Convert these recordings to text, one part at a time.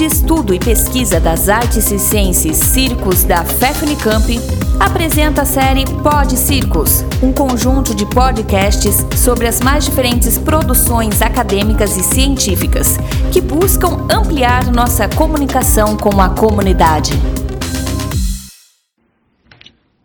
de Estudo e Pesquisa das Artes Circenses Circos da FEFNICAMP, apresenta a série Pod Circos, um conjunto de podcasts sobre as mais diferentes produções acadêmicas e científicas que buscam ampliar nossa comunicação com a comunidade.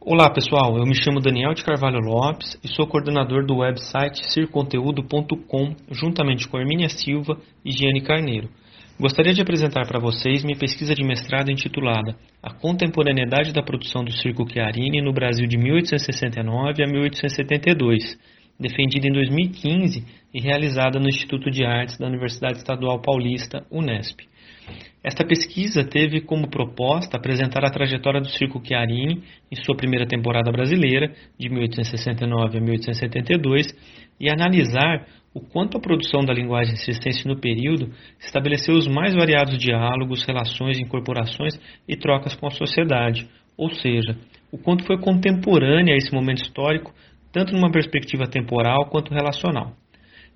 Olá pessoal, eu me chamo Daniel de Carvalho Lopes e sou coordenador do website circonteúdo.com, juntamente com Hermínia Silva e Giane Carneiro. Gostaria de apresentar para vocês minha pesquisa de mestrado intitulada A Contemporaneidade da Produção do Circo Chiarini no Brasil de 1869 a 1872, defendida em 2015 e realizada no Instituto de Artes da Universidade Estadual Paulista, Unesp. Esta pesquisa teve como proposta apresentar a trajetória do Circo Chiarini em sua primeira temporada brasileira, de 1869 a 1872, e analisar o quanto a produção da linguagem circense no período estabeleceu os mais variados diálogos, relações, incorporações e trocas com a sociedade, ou seja, o quanto foi contemporânea a esse momento histórico, tanto numa perspectiva temporal quanto relacional.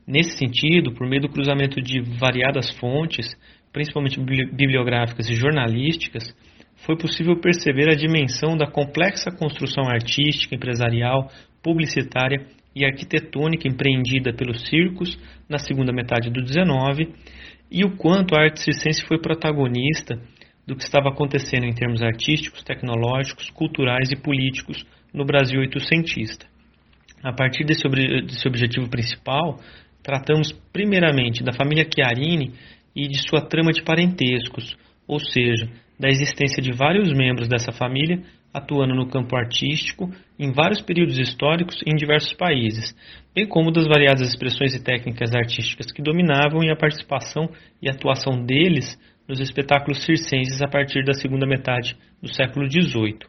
Nesse sentido, por meio do cruzamento de variadas fontes, principalmente bibliográficas e jornalísticas, foi possível perceber a dimensão da complexa construção artística, empresarial, publicitária e arquitetônica empreendida pelos circos na segunda metade do XIX e o quanto a arte circense foi protagonista do que estava acontecendo em termos artísticos, tecnológicos, culturais e políticos no Brasil oitocentista. A partir desse, ob desse objetivo principal, tratamos primeiramente da família Chiarini e de sua trama de parentescos, ou seja, da existência de vários membros dessa família atuando no campo artístico em vários períodos históricos em diversos países, bem como das variadas expressões e técnicas artísticas que dominavam e a participação e atuação deles nos espetáculos circenses a partir da segunda metade do século XVIII.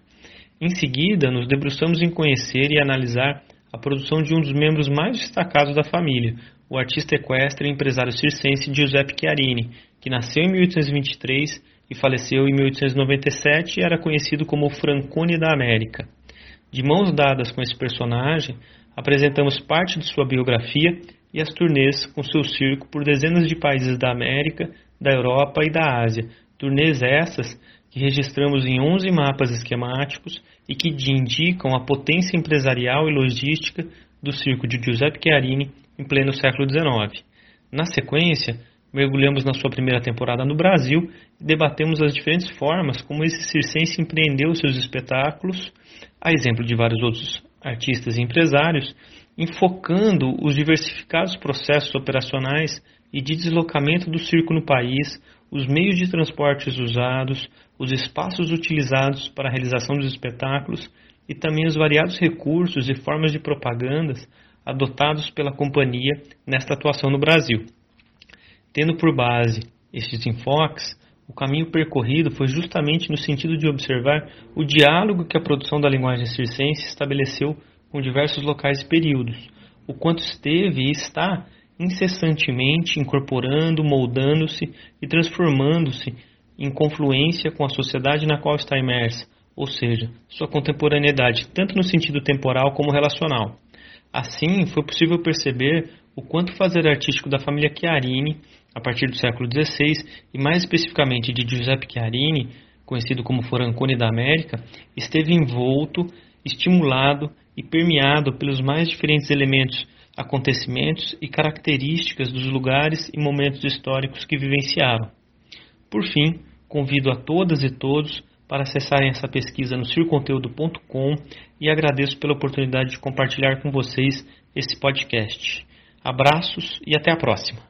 Em seguida, nos debruçamos em conhecer e analisar a produção de um dos membros mais destacados da família, o artista equestre e empresário circense Giuseppe Chiarini, que nasceu em 1823 e faleceu em 1897 e era conhecido como o Francone da América. De mãos dadas com esse personagem, apresentamos parte de sua biografia e as turnês com seu circo por dezenas de países da América, da Europa e da Ásia, turnês essas que registramos em 11 mapas esquemáticos e que indicam a potência empresarial e logística do circo de Giuseppe Chiarini em pleno século XIX. Na sequência, mergulhamos na sua primeira temporada no Brasil e debatemos as diferentes formas como esse circense empreendeu seus espetáculos, a exemplo de vários outros artistas e empresários, enfocando os diversificados processos operacionais e de deslocamento do circo no país, os meios de transportes usados, os espaços utilizados para a realização dos espetáculos e também os variados recursos e formas de propagandas adotados pela companhia nesta atuação no Brasil. Tendo por base estes enfoques, o caminho percorrido foi justamente no sentido de observar o diálogo que a produção da linguagem circense estabeleceu com diversos locais e períodos, o quanto esteve e está incessantemente incorporando, moldando-se e transformando-se em confluência com a sociedade na qual está imersa, ou seja, sua contemporaneidade, tanto no sentido temporal como relacional. Assim, foi possível perceber o quanto fazer artístico da família Chiarini, a partir do século XVI, e mais especificamente de Giuseppe Chiarini, conhecido como Forancone da América, esteve envolto, estimulado e permeado pelos mais diferentes elementos, acontecimentos e características dos lugares e momentos históricos que vivenciaram. Por fim, convido a todas e todos para acessarem essa pesquisa no circonteúdo.com e agradeço pela oportunidade de compartilhar com vocês esse podcast. Abraços e até a próxima.